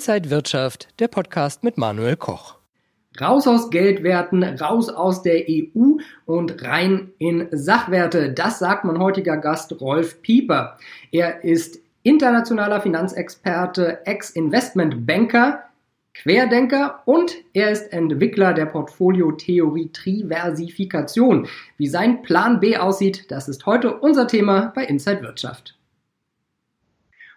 Inside Wirtschaft, der Podcast mit Manuel Koch. Raus aus Geldwerten, raus aus der EU und rein in Sachwerte. Das sagt mein heutiger Gast Rolf Pieper. Er ist internationaler Finanzexperte, Ex-Investmentbanker, Querdenker und er ist Entwickler der Portfoliotheorie Triversifikation. Wie sein Plan B aussieht, das ist heute unser Thema bei Inside Wirtschaft.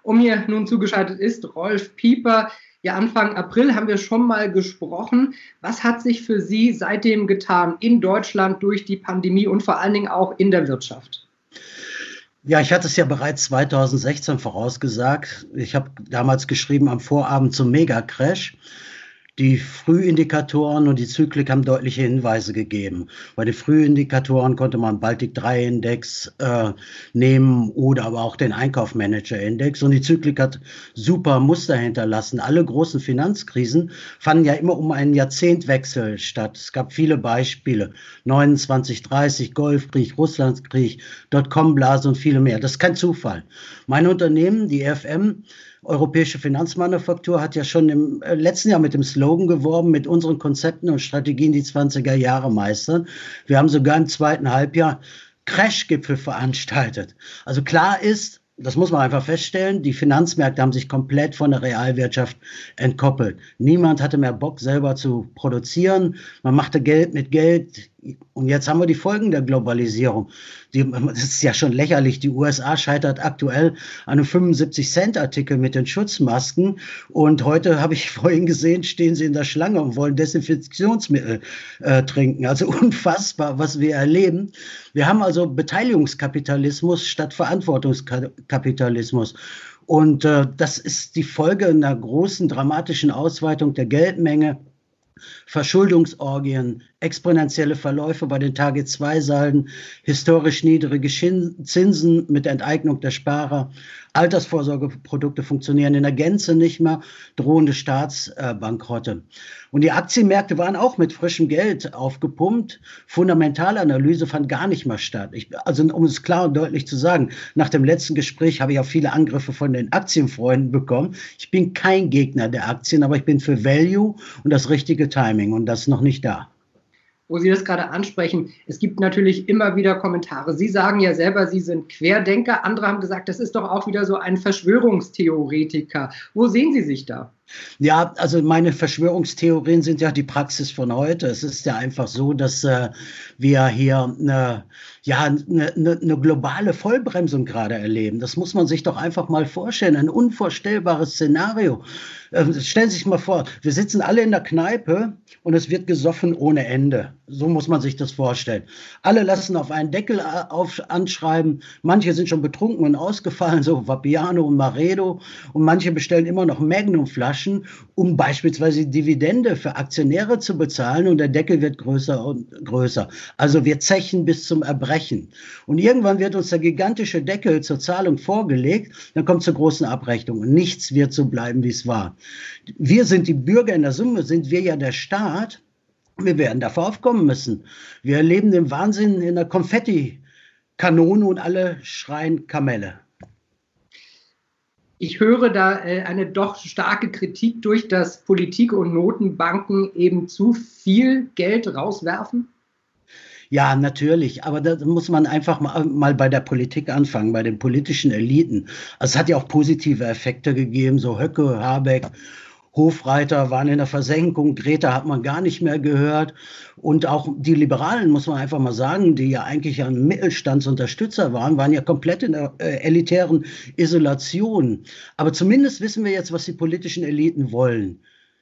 Um mir nun zugeschaltet ist Rolf Pieper. Ja, Anfang April haben wir schon mal gesprochen. Was hat sich für Sie seitdem getan in Deutschland durch die Pandemie und vor allen Dingen auch in der Wirtschaft? Ja, ich hatte es ja bereits 2016 vorausgesagt. Ich habe damals geschrieben am Vorabend zum Megacrash. Die Frühindikatoren und die Zyklik haben deutliche Hinweise gegeben. Bei den Frühindikatoren konnte man Baltic 3 Index äh, nehmen oder aber auch den Einkaufmanager Index. Und die Zyklik hat super Muster hinterlassen. Alle großen Finanzkrisen fanden ja immer um einen Jahrzehntwechsel statt. Es gab viele Beispiele. 29, 30, Golfkrieg, Russlandskrieg, Dotcom-Blase und viele mehr. Das ist kein Zufall. Mein Unternehmen, die EFM, Europäische Finanzmanufaktur hat ja schon im äh, letzten Jahr mit dem Slogan geworben, mit unseren Konzepten und Strategien die 20er Jahre meistern. Wir haben sogar im zweiten Halbjahr Crash-Gipfel veranstaltet. Also klar ist, das muss man einfach feststellen, die Finanzmärkte haben sich komplett von der Realwirtschaft entkoppelt. Niemand hatte mehr Bock, selber zu produzieren. Man machte Geld mit Geld. Und jetzt haben wir die Folgen der Globalisierung. Die, das ist ja schon lächerlich. Die USA scheitert aktuell an einem 75-Cent-Artikel mit den Schutzmasken. Und heute habe ich vorhin gesehen, stehen sie in der Schlange und wollen Desinfektionsmittel äh, trinken. Also unfassbar, was wir erleben. Wir haben also Beteiligungskapitalismus statt Verantwortungskapitalismus. Und äh, das ist die Folge einer großen dramatischen Ausweitung der Geldmenge Verschuldungsorgien, exponentielle Verläufe bei den Tage-2-Salden, historisch niedrige Zinsen mit Enteignung der Sparer, Altersvorsorgeprodukte funktionieren in der Gänze nicht mehr, drohende Staatsbankrotte. Und die Aktienmärkte waren auch mit frischem Geld aufgepumpt. Fundamentalanalyse fand gar nicht mehr statt. Ich, also um es klar und deutlich zu sagen, nach dem letzten Gespräch habe ich auch viele Angriffe von den Aktienfreunden bekommen. Ich bin kein Gegner der Aktien, aber ich bin für Value und das richtige Timing und das ist noch nicht da wo Sie das gerade ansprechen. Es gibt natürlich immer wieder Kommentare. Sie sagen ja selber, Sie sind Querdenker. Andere haben gesagt, das ist doch auch wieder so ein Verschwörungstheoretiker. Wo sehen Sie sich da? Ja, also meine Verschwörungstheorien sind ja die Praxis von heute. Es ist ja einfach so, dass äh, wir hier eine, ja, eine, eine, globale Vollbremsung gerade erleben. Das muss man sich doch einfach mal vorstellen. Ein unvorstellbares Szenario. Äh, stellen Sie sich mal vor, wir sitzen alle in der Kneipe und es wird gesoffen ohne Ende. So muss man sich das vorstellen. Alle lassen auf einen Deckel äh, auf, anschreiben. Manche sind schon betrunken und ausgefallen, so Vapiano und Maredo. Und manche bestellen immer noch Magnumflaschen, um beispielsweise Dividende für Aktionäre zu bezahlen. Und der Deckel wird größer und größer. Also wir zechen bis zum Erbrechen. Und irgendwann wird uns der gigantische Deckel zur Zahlung vorgelegt. Dann kommt zur großen Abrechnung. Und nichts wird so bleiben, wie es war. Wir sind die Bürger in der Summe, sind wir ja der Staat. Wir werden dafür aufkommen müssen. Wir erleben den Wahnsinn in der Konfetti-Kanone und alle schreien Kamelle. Ich höre da äh, eine doch starke Kritik durch, dass Politik und Notenbanken eben zu viel Geld rauswerfen. Ja, natürlich. Aber da muss man einfach mal, mal, bei der Politik anfangen, bei den politischen Eliten. Also es hat ja auch positive Effekte gegeben, so Höcke, Habeck Hofreiter waren in der Versenkung, Greta hat man gar nicht mehr gehört. Und auch die Liberalen, muss man einfach mal sagen, die ja eigentlich ein Mittelstandsunterstützer waren, waren ja komplett in der äh, elitären Isolation. Aber zumindest wissen wir jetzt, was die politischen Eliten wollen.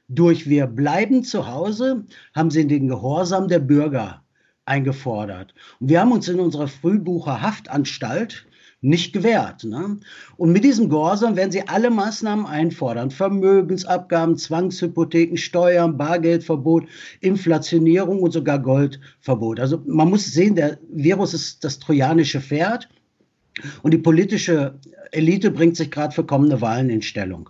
Durch wir bleiben zu Hause haben sie den Gehorsam der Bürger eingefordert. Und wir haben uns in unserer Frühbucherhaftanstalt nicht gewährt. Ne? Und mit diesem Gehorsam werden sie alle Maßnahmen einfordern. Vermögensabgaben, Zwangshypotheken, Steuern, Bargeldverbot, Inflationierung und sogar Goldverbot. Also man muss sehen, der Virus ist das trojanische Pferd und die politische Elite bringt sich gerade für kommende Wahlen in Stellung.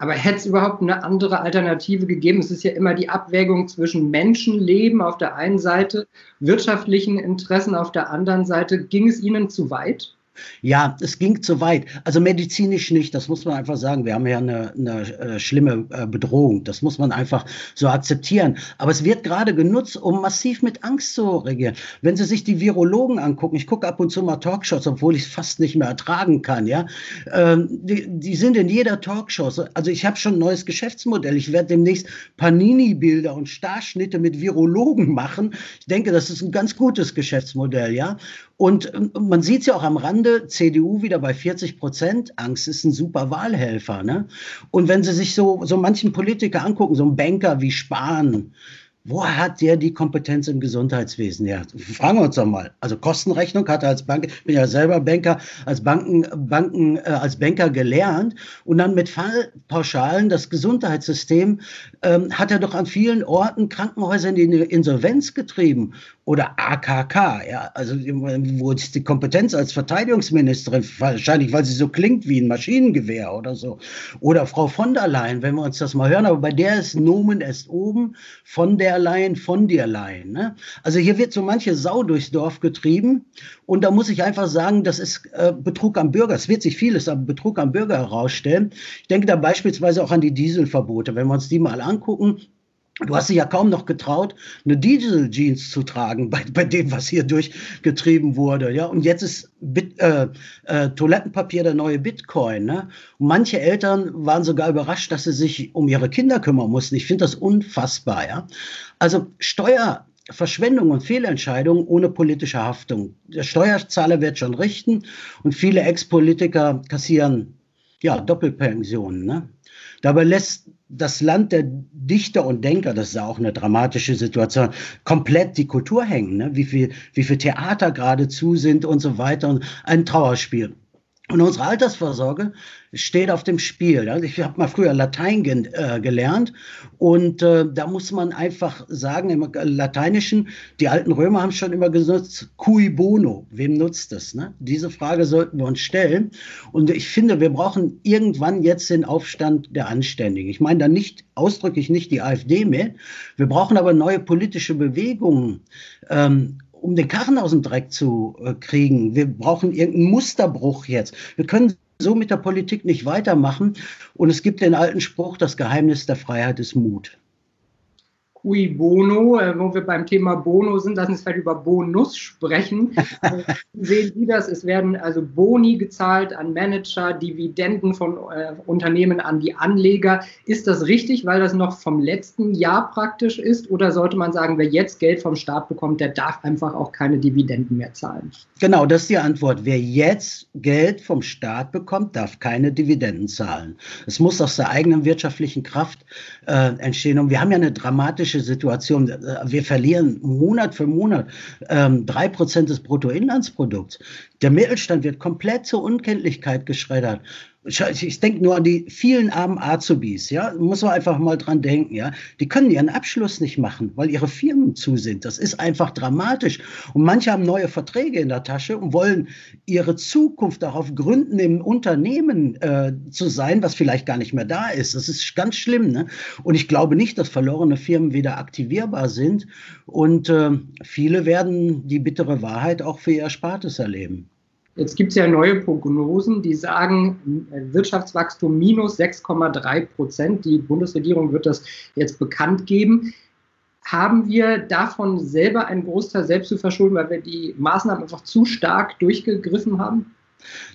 Aber hätte es überhaupt eine andere Alternative gegeben? Es ist ja immer die Abwägung zwischen Menschenleben auf der einen Seite, wirtschaftlichen Interessen auf der anderen Seite. Ging es Ihnen zu weit? Ja, es ging zu weit. Also medizinisch nicht, das muss man einfach sagen. Wir haben ja eine, eine äh, schlimme äh, Bedrohung. Das muss man einfach so akzeptieren. Aber es wird gerade genutzt, um massiv mit Angst zu regieren. Wenn Sie sich die Virologen angucken, ich gucke ab und zu mal Talkshows, obwohl ich es fast nicht mehr ertragen kann, ja. Ähm, die, die sind in jeder Talkshow. Also ich habe schon ein neues Geschäftsmodell. Ich werde demnächst Panini-Bilder und Starschnitte mit Virologen machen. Ich denke, das ist ein ganz gutes Geschäftsmodell, ja. Und ähm, man sieht ja auch am Rande, CDU wieder bei 40 Prozent. Angst ist ein super Wahlhelfer. Ne? Und wenn Sie sich so, so manchen Politiker angucken, so ein Banker wie Spahn, Woher hat der die Kompetenz im Gesundheitswesen her? Fragen wir uns doch mal. Also Kostenrechnung hat er als Bank, bin ja selber Banker, als Banken, Banken, äh, als Banker gelernt und dann mit Fallpauschalen das Gesundheitssystem ähm, hat er doch an vielen Orten Krankenhäuser in die Insolvenz getrieben oder AKK, ja, also wo ist die Kompetenz als Verteidigungsministerin, wahrscheinlich, weil sie so klingt wie ein Maschinengewehr oder so. Oder Frau von der Leyen, wenn wir uns das mal hören, aber bei der ist Nomen erst oben, von der Leyen, von der Leyen. Ne? Also hier wird so manche Sau durchs Dorf getrieben und da muss ich einfach sagen, das ist äh, Betrug am Bürger. Es wird sich vieles am Betrug am Bürger herausstellen. Ich denke da beispielsweise auch an die Dieselverbote. Wenn wir uns die mal angucken, Du hast dich ja kaum noch getraut, eine Diesel-Jeans zu tragen bei, bei dem, was hier durchgetrieben wurde. Ja, und jetzt ist Bit, äh, äh, Toilettenpapier der neue Bitcoin. Ne? Und manche Eltern waren sogar überrascht, dass sie sich um ihre Kinder kümmern mussten. Ich finde das unfassbar. Ja, also Steuerverschwendung und Fehlentscheidungen ohne politische Haftung. Der Steuerzahler wird schon richten und viele Ex-Politiker kassieren ja Doppelpensionen. Ne? Dabei lässt das Land der Dichter und Denker, das ist auch eine dramatische Situation, komplett die Kultur hängen, ne? wie viel, wie viel Theater geradezu sind und so weiter und ein Trauerspiel. Und unsere Altersvorsorge steht auf dem Spiel. Also ich habe mal früher Latein ge äh, gelernt und äh, da muss man einfach sagen, im Lateinischen, die alten Römer haben schon immer genutzt, cui bono, wem nutzt es? Ne? Diese Frage sollten wir uns stellen. Und ich finde, wir brauchen irgendwann jetzt den Aufstand der Anständigen. Ich meine da nicht ausdrücklich nicht die AfD mehr. Wir brauchen aber neue politische Bewegungen. Ähm, um den Karren aus dem Dreck zu äh, kriegen. Wir brauchen irgendeinen Musterbruch jetzt. Wir können so mit der Politik nicht weitermachen. Und es gibt den alten Spruch, das Geheimnis der Freiheit ist Mut. Cui Bono, äh, wo wir beim Thema Bono sind, lassen uns vielleicht über Bonus sprechen. Sehen Sie das? Es werden also Boni gezahlt an Manager, Dividenden von äh, Unternehmen an die Anleger. Ist das richtig, weil das noch vom letzten Jahr praktisch ist? Oder sollte man sagen, wer jetzt Geld vom Staat bekommt, der darf einfach auch keine Dividenden mehr zahlen? Genau, das ist die Antwort. Wer jetzt Geld vom Staat bekommt, darf keine Dividenden zahlen. Es muss aus der eigenen wirtschaftlichen Kraft äh, entstehen. Und wir haben ja eine dramatische dramatische Situation. Wir verlieren Monat für Monat ähm, drei ähm, Prozent des Bruttoinlandsprodukts. Der Mittelstand wird komplett zur Unkenntlichkeit geschreddert ich denke nur an die vielen armen Azubis, ja, muss man einfach mal dran denken, ja. Die können ihren Abschluss nicht machen, weil ihre Firmen zu sind. Das ist einfach dramatisch. Und manche haben neue Verträge in der Tasche und wollen ihre Zukunft darauf gründen, im Unternehmen äh, zu sein, was vielleicht gar nicht mehr da ist. Das ist ganz schlimm, ne? Und ich glaube nicht, dass verlorene Firmen wieder aktivierbar sind. Und äh, viele werden die bittere Wahrheit auch für ihr Erspartes erleben. Jetzt gibt es ja neue Prognosen, die sagen, Wirtschaftswachstum minus 6,3 Prozent. Die Bundesregierung wird das jetzt bekannt geben. Haben wir davon selber einen Großteil selbst zu verschulden, weil wir die Maßnahmen einfach zu stark durchgegriffen haben?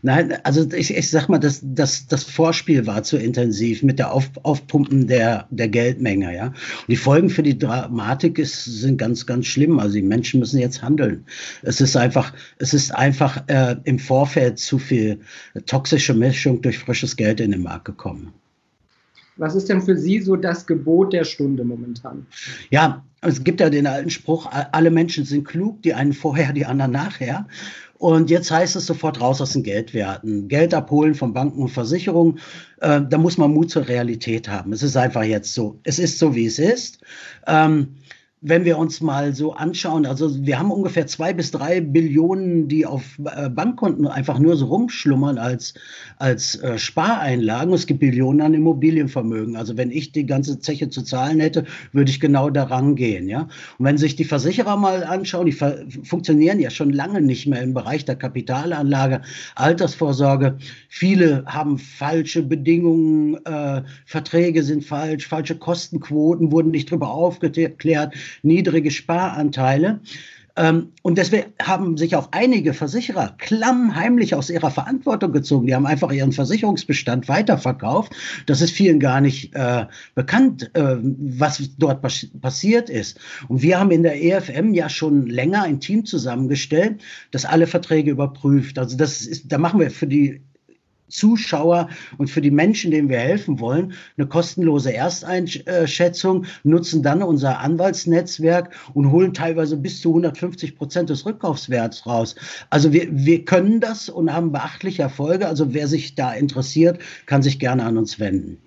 Nein, also ich, ich sag mal, das, das, das Vorspiel war zu intensiv mit der Auf, Aufpumpen der, der Geldmenge, ja. Und die Folgen für die Dramatik ist, sind ganz, ganz schlimm. Also die Menschen müssen jetzt handeln. Es ist einfach, es ist einfach äh, im Vorfeld zu viel toxische Mischung durch frisches Geld in den Markt gekommen. Was ist denn für Sie so das Gebot der Stunde momentan? Ja, es gibt ja den alten Spruch, alle Menschen sind klug, die einen vorher, die anderen nachher. Und jetzt heißt es sofort raus aus den Geldwerten. Geld abholen von Banken und Versicherungen. Äh, da muss man Mut zur Realität haben. Es ist einfach jetzt so. Es ist so, wie es ist. Ähm, wenn wir uns mal so anschauen, also wir haben ungefähr zwei bis drei Billionen, die auf äh, Bankkonten einfach nur so rumschlummern als, als äh, Spareinlagen. Es gibt Billionen an Immobilienvermögen. Also wenn ich die ganze Zeche zu zahlen hätte, würde ich genau daran gehen. Ja? Und wenn sich die Versicherer mal anschauen, die funktionieren ja schon lange nicht mehr im Bereich der Kapitalanlage, Altersvorsorge. Viele haben falsche Bedingungen, äh, Verträge sind falsch, falsche Kostenquoten wurden nicht drüber aufgeklärt niedrige Sparanteile. Ähm, und deswegen haben sich auch einige Versicherer klammheimlich aus ihrer Verantwortung gezogen. Die haben einfach ihren Versicherungsbestand weiterverkauft. Das ist vielen gar nicht äh, bekannt, äh, was dort pas passiert ist. Und wir haben in der EFM ja schon länger ein Team zusammengestellt, das alle Verträge überprüft. Also das ist, da machen wir für die Zuschauer und für die Menschen, denen wir helfen wollen, eine kostenlose Ersteinschätzung, nutzen dann unser Anwaltsnetzwerk und holen teilweise bis zu 150 Prozent des Rückkaufswerts raus. Also wir, wir können das und haben beachtliche Erfolge. Also wer sich da interessiert, kann sich gerne an uns wenden.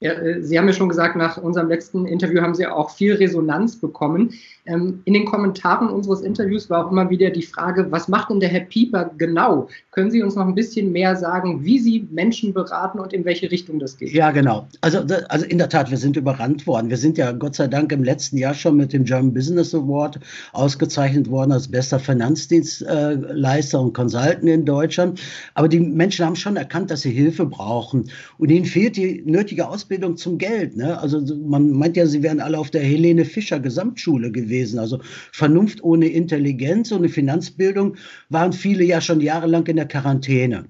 Ja, äh, Sie haben ja schon gesagt, nach unserem letzten Interview haben Sie auch viel Resonanz bekommen. Ähm, in den Kommentaren unseres Interviews war auch immer wieder die Frage, was macht denn der Herr Pieper genau? Können Sie uns noch ein bisschen mehr sagen, wie Sie Menschen beraten und in welche Richtung das geht? Ja, genau. Also, also in der Tat, wir sind überrannt worden. Wir sind ja Gott sei Dank im letzten Jahr schon mit dem German Business Award ausgezeichnet worden als bester Finanzdienstleister und Consultant in Deutschland. Aber die Menschen haben schon erkannt, dass sie Hilfe brauchen. Und ihnen fehlt die nötige Ausbildung zum Geld. Ne? Also man meint ja, sie wären alle auf der Helene Fischer Gesamtschule gewesen. Also Vernunft ohne Intelligenz, ohne Finanzbildung waren viele ja schon jahrelang in der Quarantäne.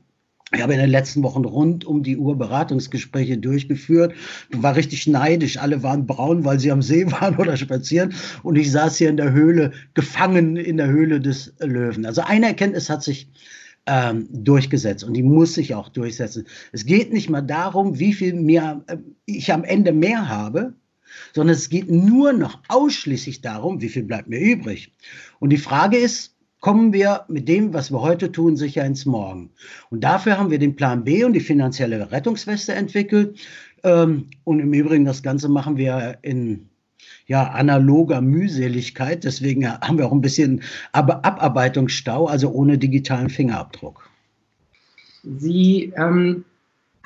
Ich habe in den letzten Wochen rund um die Uhr Beratungsgespräche durchgeführt. War richtig neidisch. Alle waren braun, weil sie am See waren oder spazieren. Und ich saß hier in der Höhle, gefangen in der Höhle des Löwen. Also eine Erkenntnis hat sich ähm, durchgesetzt und die muss sich auch durchsetzen. Es geht nicht mal darum, wie viel mehr äh, ich am Ende mehr habe, sondern es geht nur noch ausschließlich darum, wie viel bleibt mir übrig. Und die Frage ist, kommen wir mit dem, was wir heute tun, sicher ins Morgen. Und dafür haben wir den Plan B und die finanzielle Rettungsweste entwickelt. Ähm, und im Übrigen, das Ganze machen wir in ja, analoger Mühseligkeit. Deswegen haben wir auch ein bisschen Ab Abarbeitungsstau, also ohne digitalen Fingerabdruck. Sie ähm,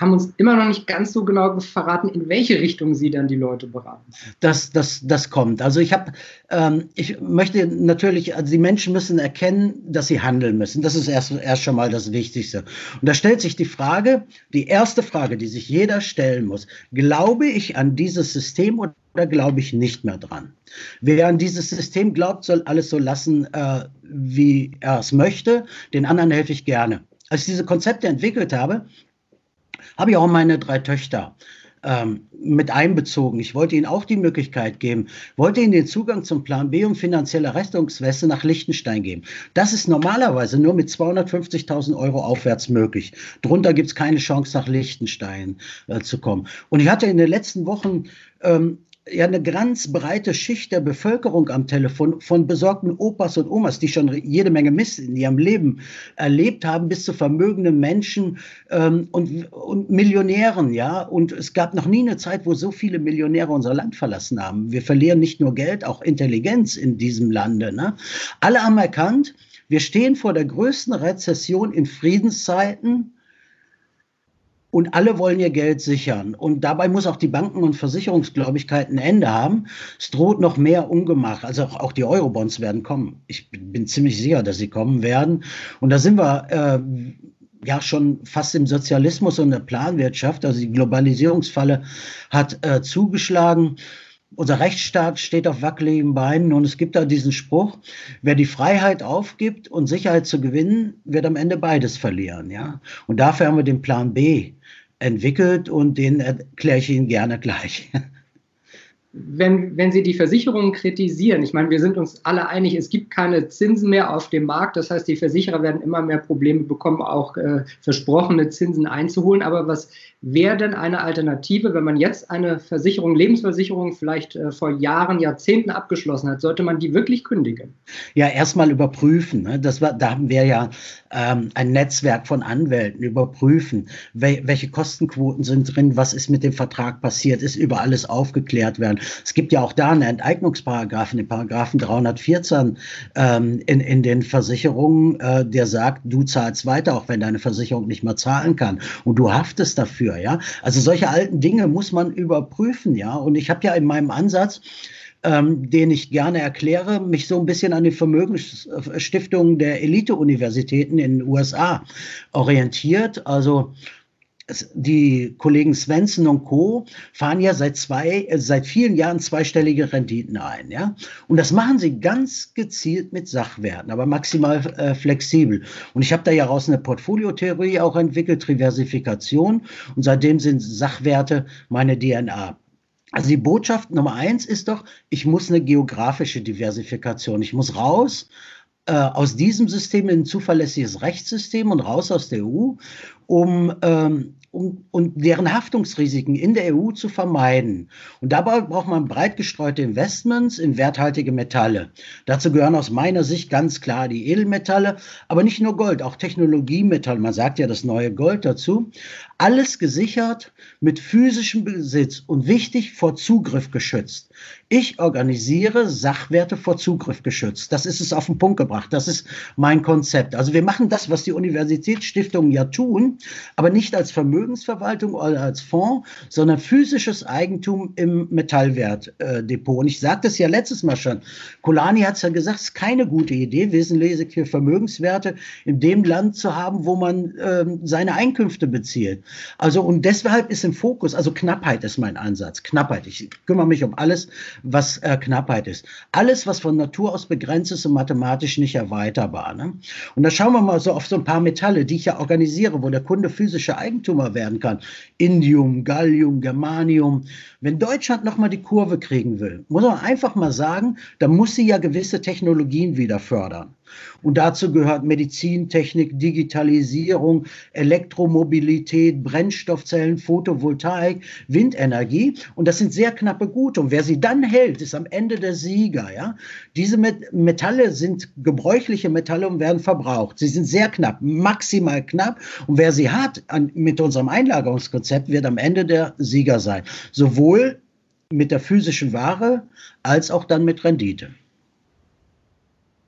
haben uns immer noch nicht ganz so genau verraten, in welche Richtung Sie dann die Leute beraten. Das, das, das kommt. Also ich habe, ähm, ich möchte natürlich, also die Menschen müssen erkennen, dass sie handeln müssen. Das ist erst, erst schon mal das Wichtigste. Und da stellt sich die Frage, die erste Frage, die sich jeder stellen muss, glaube ich an dieses System oder glaube ich nicht mehr dran? Wer an dieses System glaubt, soll alles so lassen, äh, wie er es möchte. Den anderen helfe ich gerne. Als ich diese Konzepte entwickelt habe, habe ich auch meine drei Töchter ähm, mit einbezogen. Ich wollte ihnen auch die Möglichkeit geben, wollte ihnen den Zugang zum Plan B und finanzielle Rettungsweste nach Liechtenstein geben. Das ist normalerweise nur mit 250.000 Euro aufwärts möglich. Drunter gibt es keine Chance, nach Liechtenstein äh, zu kommen. Und ich hatte in den letzten Wochen ähm, ja eine ganz breite Schicht der Bevölkerung am Telefon, von besorgten Opas und Omas, die schon jede Menge Mist in ihrem Leben erlebt haben, bis zu vermögenden Menschen ähm, und, und Millionären, ja. Und es gab noch nie eine Zeit, wo so viele Millionäre unser Land verlassen haben. Wir verlieren nicht nur Geld, auch Intelligenz in diesem Lande. Ne? Alle haben erkannt, wir stehen vor der größten Rezession in Friedenszeiten und alle wollen ihr Geld sichern. Und dabei muss auch die Banken- und Versicherungsgläubigkeit ein Ende haben. Es droht noch mehr Ungemach. Also auch die Eurobonds werden kommen. Ich bin ziemlich sicher, dass sie kommen werden. Und da sind wir äh, ja schon fast im Sozialismus und der Planwirtschaft. Also die Globalisierungsfalle hat äh, zugeschlagen unser Rechtsstaat steht auf wackeligen Beinen und es gibt da diesen Spruch, wer die Freiheit aufgibt und Sicherheit zu gewinnen, wird am Ende beides verlieren, ja. Und dafür haben wir den Plan B entwickelt und den erkläre ich Ihnen gerne gleich. Wenn, wenn Sie die Versicherungen kritisieren, ich meine, wir sind uns alle einig, es gibt keine Zinsen mehr auf dem Markt. Das heißt, die Versicherer werden immer mehr Probleme bekommen, auch äh, versprochene Zinsen einzuholen. Aber was wäre denn eine Alternative, wenn man jetzt eine Versicherung, Lebensversicherung vielleicht äh, vor Jahren, Jahrzehnten abgeschlossen hat? Sollte man die wirklich kündigen? Ja, erstmal überprüfen. Ne? Das war, da haben wir ja ähm, ein Netzwerk von Anwälten überprüfen, wel welche Kostenquoten sind drin, was ist mit dem Vertrag passiert, ist über alles aufgeklärt werden. Es gibt ja auch da einen Enteignungsparagraphen, den Paragraphen 314 ähm, in, in den Versicherungen, äh, der sagt, du zahlst weiter, auch wenn deine Versicherung nicht mehr zahlen kann. Und du haftest dafür, ja. Also solche alten Dinge muss man überprüfen, ja. Und ich habe ja in meinem Ansatz, ähm, den ich gerne erkläre, mich so ein bisschen an die Vermögensstiftungen der Elite-Universitäten in den USA orientiert. Also die Kollegen Svensson und Co. fahren ja seit zwei, äh, seit vielen Jahren zweistellige Renditen ein, ja. Und das machen sie ganz gezielt mit Sachwerten, aber maximal äh, flexibel. Und ich habe da ja raus eine Portfoliotheorie auch entwickelt, Diversifikation. Und seitdem sind Sachwerte meine DNA. Also die Botschaft Nummer eins ist doch, ich muss eine geografische Diversifikation. Ich muss raus äh, aus diesem System in ein zuverlässiges Rechtssystem und raus aus der EU, um ähm, um, und deren Haftungsrisiken in der EU zu vermeiden. Und dabei braucht man breit gestreute Investments in werthaltige Metalle. Dazu gehören aus meiner Sicht ganz klar die Edelmetalle, aber nicht nur Gold, auch Technologiemetalle. Man sagt ja das neue Gold dazu. Alles gesichert mit physischem Besitz und wichtig vor Zugriff geschützt. Ich organisiere Sachwerte vor Zugriff geschützt. Das ist es auf den Punkt gebracht. Das ist mein Konzept. Also wir machen das, was die Universitätsstiftungen ja tun, aber nicht als Vermögensverwaltung oder als Fonds, sondern physisches Eigentum im Metallwertdepot. Und ich sagte es ja letztes Mal schon. Kolani hat es ja gesagt, es ist keine gute Idee, wesentlich für Vermögenswerte in dem Land zu haben, wo man äh, seine Einkünfte bezieht. Also und deshalb ist im Fokus, also Knappheit ist mein Ansatz. Knappheit. Ich kümmere mich um alles, was äh, Knappheit ist. Alles, was von Natur aus begrenzt ist und mathematisch nicht erweiterbar. Ne? Und da schauen wir mal so auf so ein paar Metalle, die ich ja organisiere, wo der Kunde physische Eigentümer werden kann. Indium, Gallium, Germanium. Wenn Deutschland nochmal die Kurve kriegen will, muss man einfach mal sagen, da muss sie ja gewisse Technologien wieder fördern. Und dazu gehört Medizintechnik, Digitalisierung, Elektromobilität, Brennstoffzellen, Photovoltaik, Windenergie. Und das sind sehr knappe Gute. Und wer sie dann hält, ist am Ende der Sieger. Ja? Diese Metalle sind gebräuchliche Metalle und werden verbraucht. Sie sind sehr knapp, maximal knapp. Und wer sie hat an, mit unserem Einlagerungskonzept, wird am Ende der Sieger sein. Sowohl mit der physischen Ware als auch dann mit Rendite.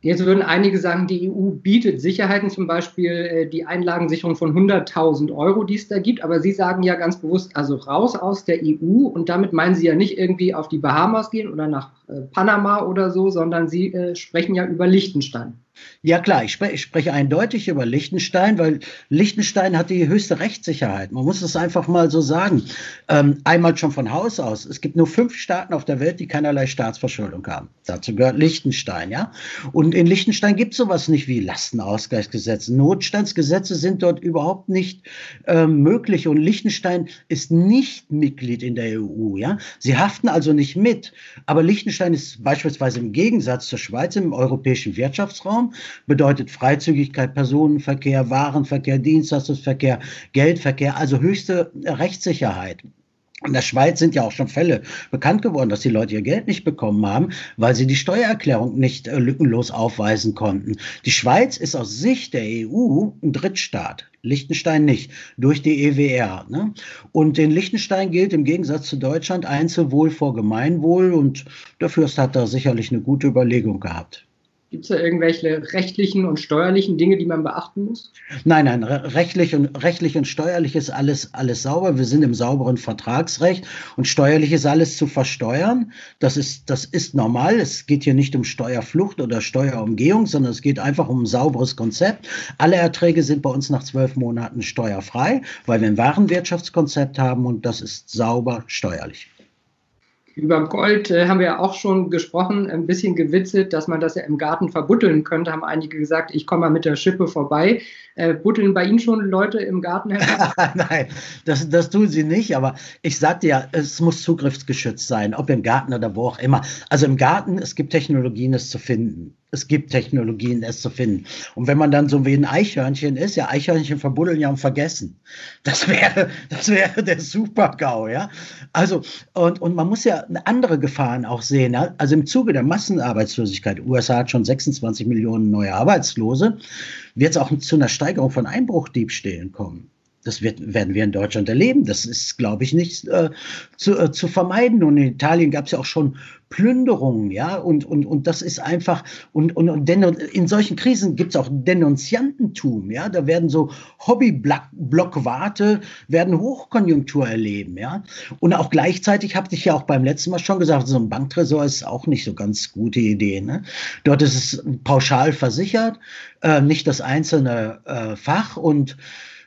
Jetzt würden einige sagen, die EU bietet Sicherheiten, zum Beispiel äh, die Einlagensicherung von 100.000 Euro, die es da gibt. Aber Sie sagen ja ganz bewusst, also raus aus der EU. Und damit meinen Sie ja nicht irgendwie auf die Bahamas gehen oder nach äh, Panama oder so, sondern Sie äh, sprechen ja über Liechtenstein. Ja klar, ich, spre ich spreche eindeutig über Liechtenstein, weil Liechtenstein hat die höchste Rechtssicherheit. Man muss es einfach mal so sagen. Ähm, einmal schon von Haus aus. Es gibt nur fünf Staaten auf der Welt, die keinerlei Staatsverschuldung haben. Dazu gehört Liechtenstein, ja. Und in Liechtenstein gibt es sowas nicht wie Lastenausgleichsgesetze. Notstandsgesetze sind dort überhaupt nicht ähm, möglich. Und Liechtenstein ist nicht Mitglied in der EU, ja. Sie haften also nicht mit. Aber Liechtenstein ist beispielsweise im Gegensatz zur Schweiz im europäischen Wirtschaftsraum Rechtsraum, bedeutet Freizügigkeit, Personenverkehr, Warenverkehr, Dienstleistungsverkehr, Geldverkehr, also höchste Rechtssicherheit. In der Schweiz sind ja auch schon Fälle bekannt geworden, dass die Leute ihr Geld nicht bekommen haben, weil sie die Steuererklärung nicht äh, lückenlos aufweisen konnten. Die Schweiz ist aus Sicht der EU ein Drittstaat. Liechtenstein nicht, durch die EWR. Ne? Und in Liechtenstein gilt im Gegensatz zu Deutschland Einzelwohl vor Gemeinwohl und der Fürst hat da sicherlich eine gute Überlegung gehabt. Gibt es da irgendwelche rechtlichen und steuerlichen Dinge, die man beachten muss? Nein, nein, rechtlich und, rechtlich und steuerlich ist alles, alles sauber. Wir sind im sauberen Vertragsrecht und steuerlich ist alles zu versteuern. Das ist, das ist normal. Es geht hier nicht um Steuerflucht oder Steuerumgehung, sondern es geht einfach um ein sauberes Konzept. Alle Erträge sind bei uns nach zwölf Monaten steuerfrei, weil wir ein Warenwirtschaftskonzept haben und das ist sauber steuerlich. Über Gold äh, haben wir ja auch schon gesprochen, ein bisschen gewitzelt, dass man das ja im Garten verbutteln könnte, haben einige gesagt, ich komme mal mit der Schippe vorbei. Äh, butteln bei Ihnen schon Leute im Garten heran? Nein, das, das tun sie nicht, aber ich sagte ja, es muss zugriffsgeschützt sein, ob im Garten oder wo auch immer. Also im Garten, es gibt Technologien, es zu finden. Es gibt Technologien, es zu finden. Und wenn man dann so wie ein Eichhörnchen ist, ja, Eichhörnchen verbuddeln ja und vergessen. Das wäre, das wäre der Super-GAU, ja. Also, und, und man muss ja andere Gefahren auch sehen. Also im Zuge der Massenarbeitslosigkeit, USA hat schon 26 Millionen neue Arbeitslose, wird es auch zu einer Steigerung von Einbruchdiebstählen kommen. Das wird, werden wir in Deutschland erleben. Das ist, glaube ich, nicht äh, zu, äh, zu vermeiden. Und in Italien gab es ja auch schon Plünderungen, ja, und, und, und das ist einfach, und, und, und in solchen Krisen gibt es auch Denunziantentum, ja, da werden so Hobby-Blockwarte, werden Hochkonjunktur erleben, ja, und auch gleichzeitig habe ich ja auch beim letzten Mal schon gesagt, so ein Banktresor ist auch nicht so ganz gute Idee, ne? Dort ist es pauschal versichert, äh, nicht das einzelne äh, Fach und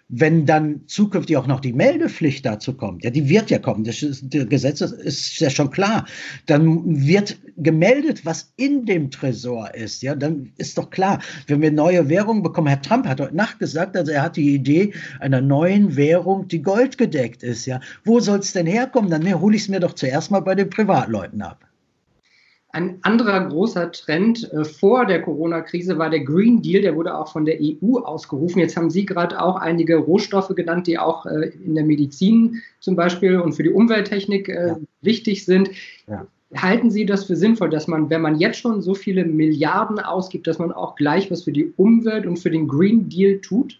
wenn dann zukünftig auch noch die Meldepflicht dazu kommt, ja, die wird ja kommen, das ist, das Gesetz ist ja schon klar, dann wird gemeldet, was in dem Tresor ist, ja, dann ist doch klar, wenn wir neue Währungen bekommen, Herr Trump hat heute Nacht gesagt, also er hat die Idee einer neuen Währung, die goldgedeckt ist, ja, wo soll es denn herkommen? Dann ne, hole ich es mir doch zuerst mal bei den Privatleuten ab. Ein anderer großer Trend äh, vor der Corona-Krise war der Green Deal, der wurde auch von der EU ausgerufen. Jetzt haben Sie gerade auch einige Rohstoffe genannt, die auch äh, in der Medizin zum Beispiel und für die Umwelttechnik äh, ja. wichtig sind. Ja. Halten Sie das für sinnvoll, dass man, wenn man jetzt schon so viele Milliarden ausgibt, dass man auch gleich was für die Umwelt und für den Green Deal tut?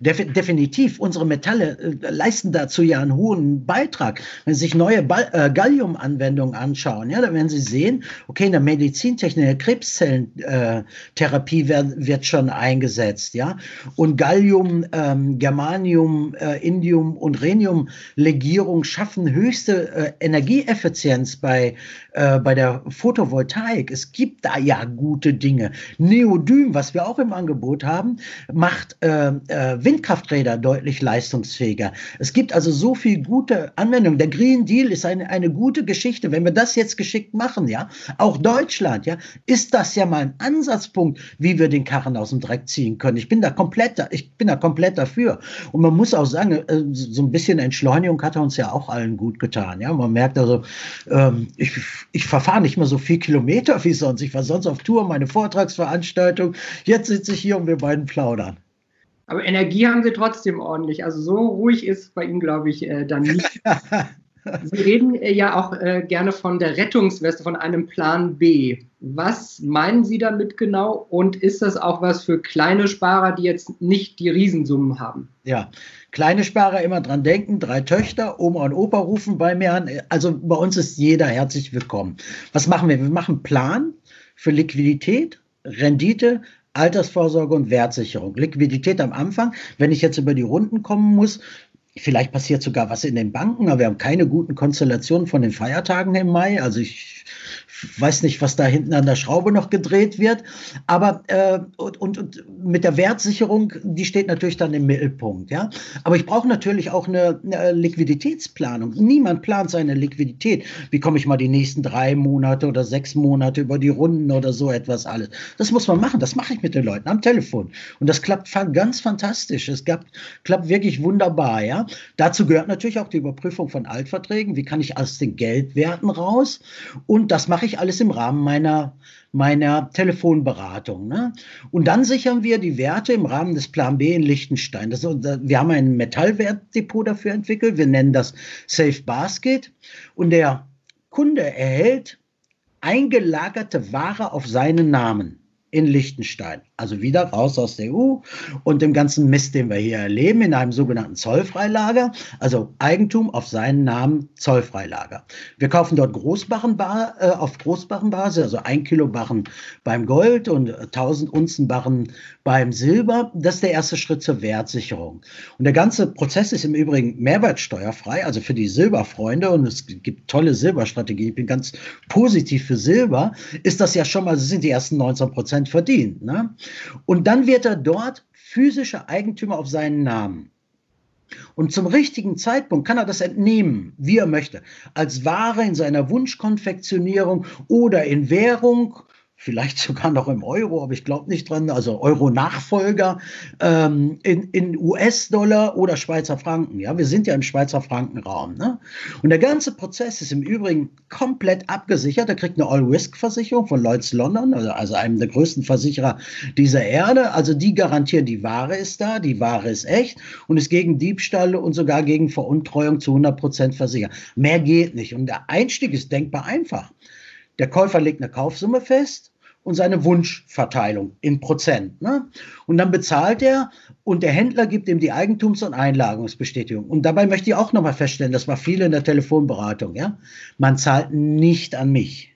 Definitiv, unsere Metalle äh, leisten dazu ja einen hohen Beitrag. Wenn Sie sich neue äh, Gallium-Anwendungen anschauen, ja, dann werden Sie sehen, okay, in der Medizintechnik, in der Krebszellentherapie wird, wird schon eingesetzt, ja. Und Gallium, ähm, Germanium, äh, Indium und Rhenium-Legierung schaffen höchste äh, Energieeffizienz bei, äh, bei der Photovoltaik. Es gibt da ja gute Dinge. Neodym, was wir auch im Angebot haben, macht äh, äh, Windkrafträder deutlich leistungsfähiger. Es gibt also so viel gute Anwendungen. Der Green Deal ist eine, eine gute Geschichte. Wenn wir das jetzt geschickt machen, ja, auch Deutschland, ja, ist das ja mal ein Ansatzpunkt, wie wir den Karren aus dem Dreck ziehen können. Ich bin da komplett, ich bin da komplett dafür. Und man muss auch sagen, äh, so ein bisschen Entschleunigung hat uns ja auch allen gut getan. Ja, man merkt also, ähm, ich, ich verfahre nicht mehr so viel Kilometer wie sonst. Ich war sonst auf Tour, meine Vortragsveranstaltung. Jetzt sitze ich hier und wir beiden plaudern. Aber Energie haben sie trotzdem ordentlich. Also so ruhig ist bei Ihnen, glaube ich, äh, dann nicht. Sie reden äh, ja auch äh, gerne von der Rettungsweste, von einem Plan B. Was meinen Sie damit genau? Und ist das auch was für kleine Sparer, die jetzt nicht die Riesensummen haben? Ja, kleine Sparer immer dran denken, drei Töchter, Oma und Opa rufen bei mir an. Also bei uns ist jeder herzlich willkommen. Was machen wir? Wir machen Plan für Liquidität, Rendite, Altersvorsorge und Wertsicherung. Liquidität am Anfang, wenn ich jetzt über die Runden kommen muss, vielleicht passiert sogar was in den Banken, aber wir haben keine guten Konstellationen von den Feiertagen im Mai. Also ich weiß nicht, was da hinten an der Schraube noch gedreht wird. Aber äh, und, und, und mit der Wertsicherung, die steht natürlich dann im Mittelpunkt. Ja? Aber ich brauche natürlich auch eine, eine, Liquiditätsplanung. Niemand plant seine Liquidität. Wie komme ich mal die nächsten drei Monate oder sechs Monate über die Runden oder so etwas alles. Das muss man machen. Das mache ich mit den Leuten am Telefon. Und das klappt ganz fantastisch. Es gab, klappt wirklich wunderbar. Ja? Dazu gehört natürlich auch die Überprüfung von Altverträgen. Wie kann ich aus den Geldwerten raus? Und das mache ich alles im Rahmen meiner, meiner Telefonberatung. Ne? Und dann sichern wir die Werte im Rahmen des Plan B in Liechtenstein. Das, wir haben ein Metallwertdepot dafür entwickelt. Wir nennen das Safe Basket. Und der Kunde erhält eingelagerte Ware auf seinen Namen in Liechtenstein. Also wieder raus aus der EU und dem ganzen Mist, den wir hier erleben, in einem sogenannten Zollfreilager, also Eigentum auf seinen Namen Zollfreilager. Wir kaufen dort Großbarrenbar, äh, auf Großbarrenbasis, also ein Kilo Barren beim Gold und 1000 Unzen Barren beim Silber. Das ist der erste Schritt zur Wertsicherung. Und der ganze Prozess ist im Übrigen mehrwertsteuerfrei, also für die Silberfreunde und es gibt tolle Silberstrategien. Ich bin ganz positiv für Silber. Ist das ja schon mal, das sind die ersten 19 Prozent verdient. Ne? Und dann wird er dort physischer Eigentümer auf seinen Namen. Und zum richtigen Zeitpunkt kann er das entnehmen, wie er möchte. Als Ware in seiner Wunschkonfektionierung oder in Währung vielleicht sogar noch im Euro, aber ich glaube nicht dran, also Euro-Nachfolger ähm, in, in US-Dollar oder Schweizer Franken. Ja, wir sind ja im Schweizer Frankenraum. Ne? Und der ganze Prozess ist im Übrigen komplett abgesichert. Er kriegt eine All-Risk-Versicherung von Lloyds London, also, also einem der größten Versicherer dieser Erde. Also die garantieren, die Ware ist da, die Ware ist echt und ist gegen Diebstahl und sogar gegen Veruntreuung zu 100 Prozent versichert. Mehr geht nicht. Und der Einstieg ist denkbar einfach. Der Käufer legt eine Kaufsumme fest und seine Wunschverteilung in Prozent. Ne? Und dann bezahlt er und der Händler gibt ihm die Eigentums- und Einlagungsbestätigung. Und dabei möchte ich auch nochmal feststellen, das war viel in der Telefonberatung, ja. Man zahlt nicht an mich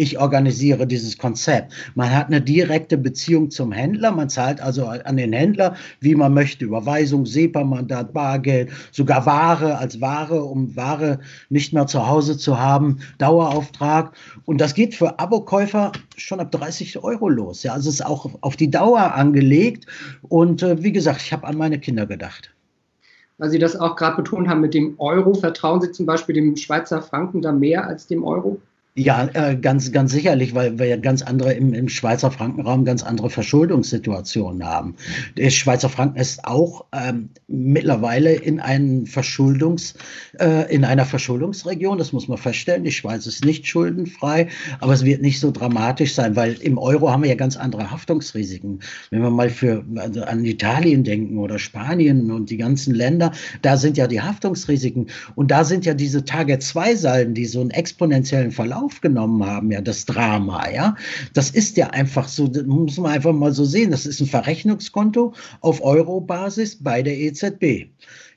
ich organisiere dieses Konzept. Man hat eine direkte Beziehung zum Händler, man zahlt also an den Händler, wie man möchte, Überweisung, SEPA-Mandat, Bargeld, sogar Ware als Ware, um Ware nicht mehr zu Hause zu haben, Dauerauftrag. Und das geht für Abokäufer schon ab 30 Euro los. Ja, also es ist auch auf die Dauer angelegt. Und äh, wie gesagt, ich habe an meine Kinder gedacht weil Sie das auch gerade betont haben mit dem Euro. Vertrauen Sie zum Beispiel dem Schweizer Franken da mehr als dem Euro? Ja, äh, ganz, ganz sicherlich, weil wir ja ganz andere im, im Schweizer Frankenraum ganz andere Verschuldungssituationen haben. Der Schweizer Franken ist auch ähm, mittlerweile in einen Verschuldungs, äh, in einer Verschuldungsregion. Das muss man feststellen. Die Schweiz ist nicht schuldenfrei, aber es wird nicht so dramatisch sein, weil im Euro haben wir ja ganz andere Haftungsrisiken. Wenn wir mal für also an Italien denken oder Spanien und die ganzen Länder, da sind ja die Haftungsrisiken und da sind ja diese Target 2 Salden, die so einen exponentiellen Verlauf aufgenommen haben, ja, das Drama, ja. Das ist ja einfach so, das muss man einfach mal so sehen. Das ist ein Verrechnungskonto auf Euro-Basis bei der EZB.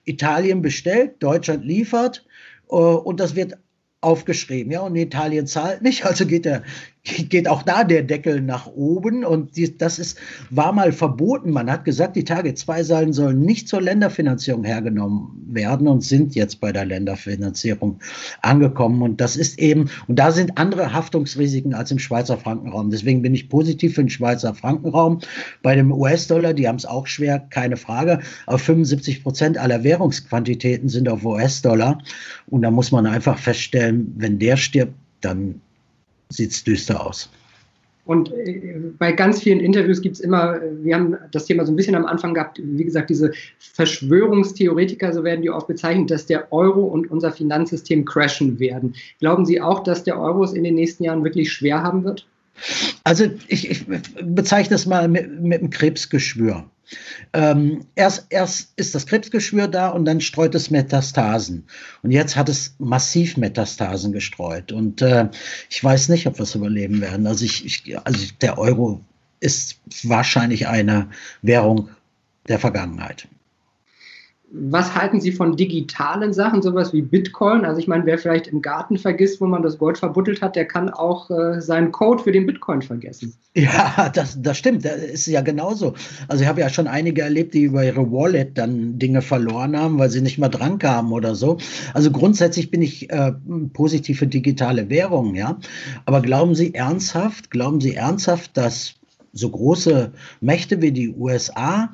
Italien bestellt, Deutschland liefert äh, und das wird aufgeschrieben, ja, und Italien zahlt nicht, also geht der geht auch da der Deckel nach oben und das ist, war mal verboten. Man hat gesagt, die Tage 2 Säulen sollen nicht zur Länderfinanzierung hergenommen werden und sind jetzt bei der Länderfinanzierung angekommen. Und das ist eben, und da sind andere Haftungsrisiken als im Schweizer Frankenraum. Deswegen bin ich positiv für den Schweizer Frankenraum. Bei dem US-Dollar, die haben es auch schwer, keine Frage. Aber 75 Prozent aller Währungsquantitäten sind auf US-Dollar. Und da muss man einfach feststellen, wenn der stirbt, dann sieht es düster aus. Und äh, bei ganz vielen Interviews gibt es immer, wir haben das Thema so ein bisschen am Anfang gehabt, wie gesagt, diese Verschwörungstheoretiker, so werden die oft bezeichnet, dass der Euro und unser Finanzsystem crashen werden. Glauben Sie auch, dass der Euro es in den nächsten Jahren wirklich schwer haben wird? Also ich, ich bezeichne es mal mit, mit einem Krebsgeschwür. Ähm, erst, erst ist das Krebsgeschwür da und dann streut es Metastasen. Und jetzt hat es massiv Metastasen gestreut. Und äh, ich weiß nicht, ob wir es überleben werden. Also, ich, ich, also der Euro ist wahrscheinlich eine Währung der Vergangenheit. Was halten Sie von digitalen Sachen, sowas wie Bitcoin? Also ich meine, wer vielleicht im Garten vergisst, wo man das Gold verbuddelt hat, der kann auch äh, seinen Code für den Bitcoin vergessen. Ja, das, das stimmt. Das ist ja genauso. Also ich habe ja schon einige erlebt, die über ihre Wallet dann Dinge verloren haben, weil sie nicht mehr dran kamen oder so. Also grundsätzlich bin ich äh, positiv für digitale Währungen, ja. Aber glauben Sie ernsthaft, glauben Sie ernsthaft, dass so große Mächte wie die USA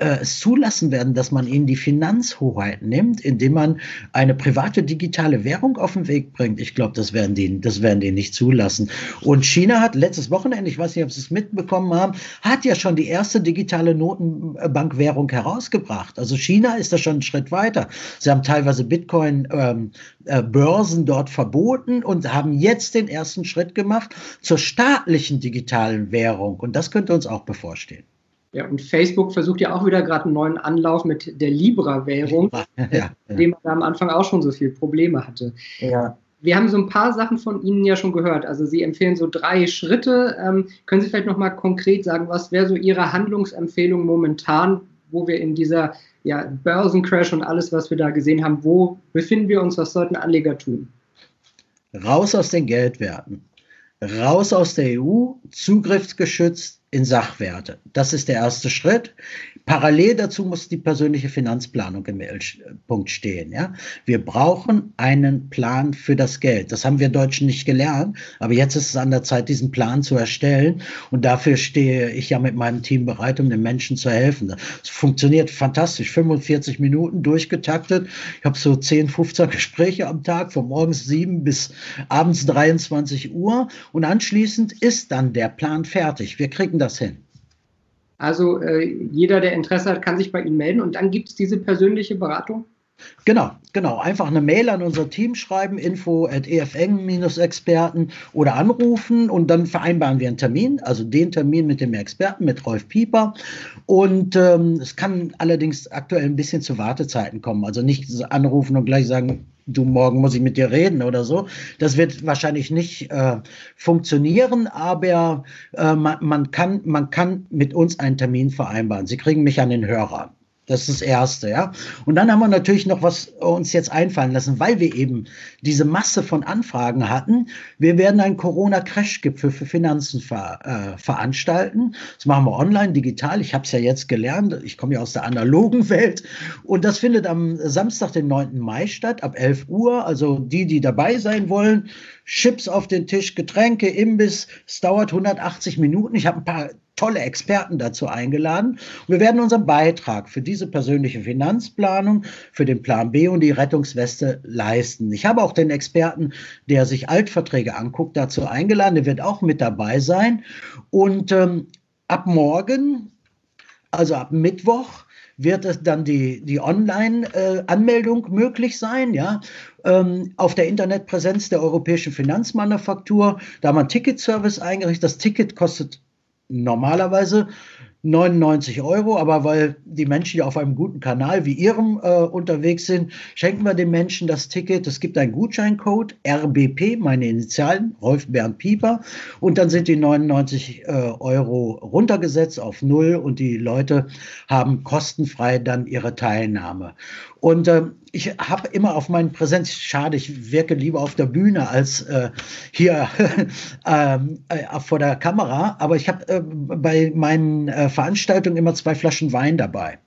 äh, es zulassen werden, dass man ihnen die Finanzhoheit nimmt, indem man eine private digitale Währung auf den Weg bringt. Ich glaube, das werden die, das werden die nicht zulassen. Und China hat letztes Wochenende, ich weiß nicht, ob Sie es mitbekommen haben, hat ja schon die erste digitale Notenbankwährung herausgebracht. Also China ist da schon einen Schritt weiter. Sie haben teilweise Bitcoin ähm, äh, Börsen dort verboten und haben jetzt den ersten Schritt gemacht zur staatlichen digitalen Währung. Und das könnte uns auch bevorstehen. Ja, und Facebook versucht ja auch wieder gerade einen neuen Anlauf mit der Libra-Währung, ja, ja. dem man da am Anfang auch schon so viele Probleme hatte. Ja. Wir haben so ein paar Sachen von Ihnen ja schon gehört. Also Sie empfehlen so drei Schritte. Ähm, können Sie vielleicht nochmal konkret sagen, was wäre so Ihre Handlungsempfehlung momentan, wo wir in dieser ja, Börsencrash und alles, was wir da gesehen haben, wo befinden wir uns? Was sollten Anleger tun? Raus aus den Geldwerten. Raus aus der EU, zugriffsgeschützt, in Sachwerte. Das ist der erste Schritt. Parallel dazu muss die persönliche Finanzplanung im Punkt stehen. Ja? Wir brauchen einen Plan für das Geld. Das haben wir Deutschen nicht gelernt, aber jetzt ist es an der Zeit, diesen Plan zu erstellen. Und dafür stehe ich ja mit meinem Team bereit, um den Menschen zu helfen. Es funktioniert fantastisch. 45 Minuten durchgetaktet. Ich habe so 10, 15 Gespräche am Tag, von morgens 7 bis abends 23 Uhr. Und anschließend ist dann der Plan fertig. Wir kriegen das hin? Also äh, jeder, der Interesse hat, kann sich bei Ihnen melden und dann gibt es diese persönliche Beratung? Genau, genau. Einfach eine Mail an unser Team schreiben, info at efeng-experten oder anrufen und dann vereinbaren wir einen Termin, also den Termin mit dem Experten, mit Rolf Pieper. Und ähm, es kann allerdings aktuell ein bisschen zu Wartezeiten kommen. Also nicht anrufen und gleich sagen, du morgen muss ich mit dir reden oder so. Das wird wahrscheinlich nicht äh, funktionieren, aber äh, man, man, kann, man kann mit uns einen Termin vereinbaren. Sie kriegen mich an den Hörer. Das ist das Erste, ja. Und dann haben wir natürlich noch was uns jetzt einfallen lassen, weil wir eben diese Masse von Anfragen hatten. Wir werden einen Corona-Crash-Gipfel für Finanzen ver, äh, veranstalten. Das machen wir online, digital. Ich habe es ja jetzt gelernt. Ich komme ja aus der analogen Welt. Und das findet am Samstag, den 9. Mai statt, ab 11 Uhr. Also die, die dabei sein wollen, Chips auf den Tisch, Getränke, Imbiss. Es dauert 180 Minuten. Ich habe ein paar tolle Experten dazu eingeladen. Und wir werden unseren Beitrag für diese persönliche Finanzplanung, für den Plan B und die Rettungsweste leisten. Ich habe auch den Experten, der sich Altverträge anguckt, dazu eingeladen. Der wird auch mit dabei sein. Und ähm, ab morgen, also ab Mittwoch, wird es dann die, die Online-Anmeldung äh, möglich sein, ja, ähm, auf der Internetpräsenz der Europäischen Finanzmanufaktur. Da haben wir einen Ticketservice eingerichtet. Das Ticket kostet normalerweise 99 Euro, aber weil die Menschen ja auf einem guten Kanal wie Ihrem äh, unterwegs sind, schenken wir den Menschen das Ticket. Es gibt einen Gutscheincode, RBP, meine Initialen, Rolf Bernd Pieper, und dann sind die 99 äh, Euro runtergesetzt auf Null und die Leute haben kostenfrei dann ihre Teilnahme. Und äh, ich habe immer auf meinen Präsenz, schade, ich wirke lieber auf der Bühne als äh, hier ähm, äh, vor der Kamera, aber ich habe äh, bei meinen äh, Veranstaltungen immer zwei Flaschen Wein dabei.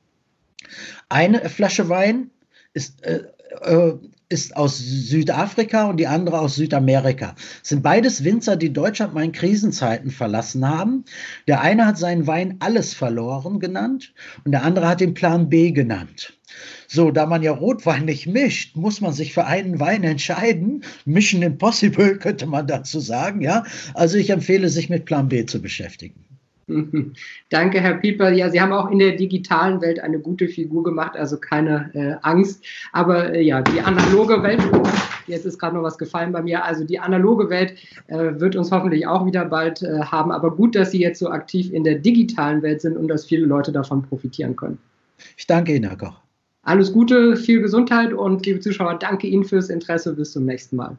Eine Flasche Wein ist, äh, äh, ist aus Südafrika und die andere aus Südamerika. Das sind beides Winzer, die Deutschland mal in Krisenzeiten verlassen haben. Der eine hat seinen Wein Alles verloren genannt und der andere hat den Plan B genannt. So, da man ja Rotwein nicht mischt, muss man sich für einen Wein entscheiden. Mission Impossible könnte man dazu sagen, ja. Also ich empfehle, sich mit Plan B zu beschäftigen. Danke, Herr Pieper. Ja, Sie haben auch in der digitalen Welt eine gute Figur gemacht, also keine äh, Angst. Aber äh, ja, die analoge Welt, jetzt ist gerade noch was gefallen bei mir, also die analoge Welt äh, wird uns hoffentlich auch wieder bald äh, haben. Aber gut, dass Sie jetzt so aktiv in der digitalen Welt sind und dass viele Leute davon profitieren können. Ich danke Ihnen, Herr Koch. Alles Gute, viel Gesundheit und liebe Zuschauer, danke Ihnen fürs Interesse. Bis zum nächsten Mal.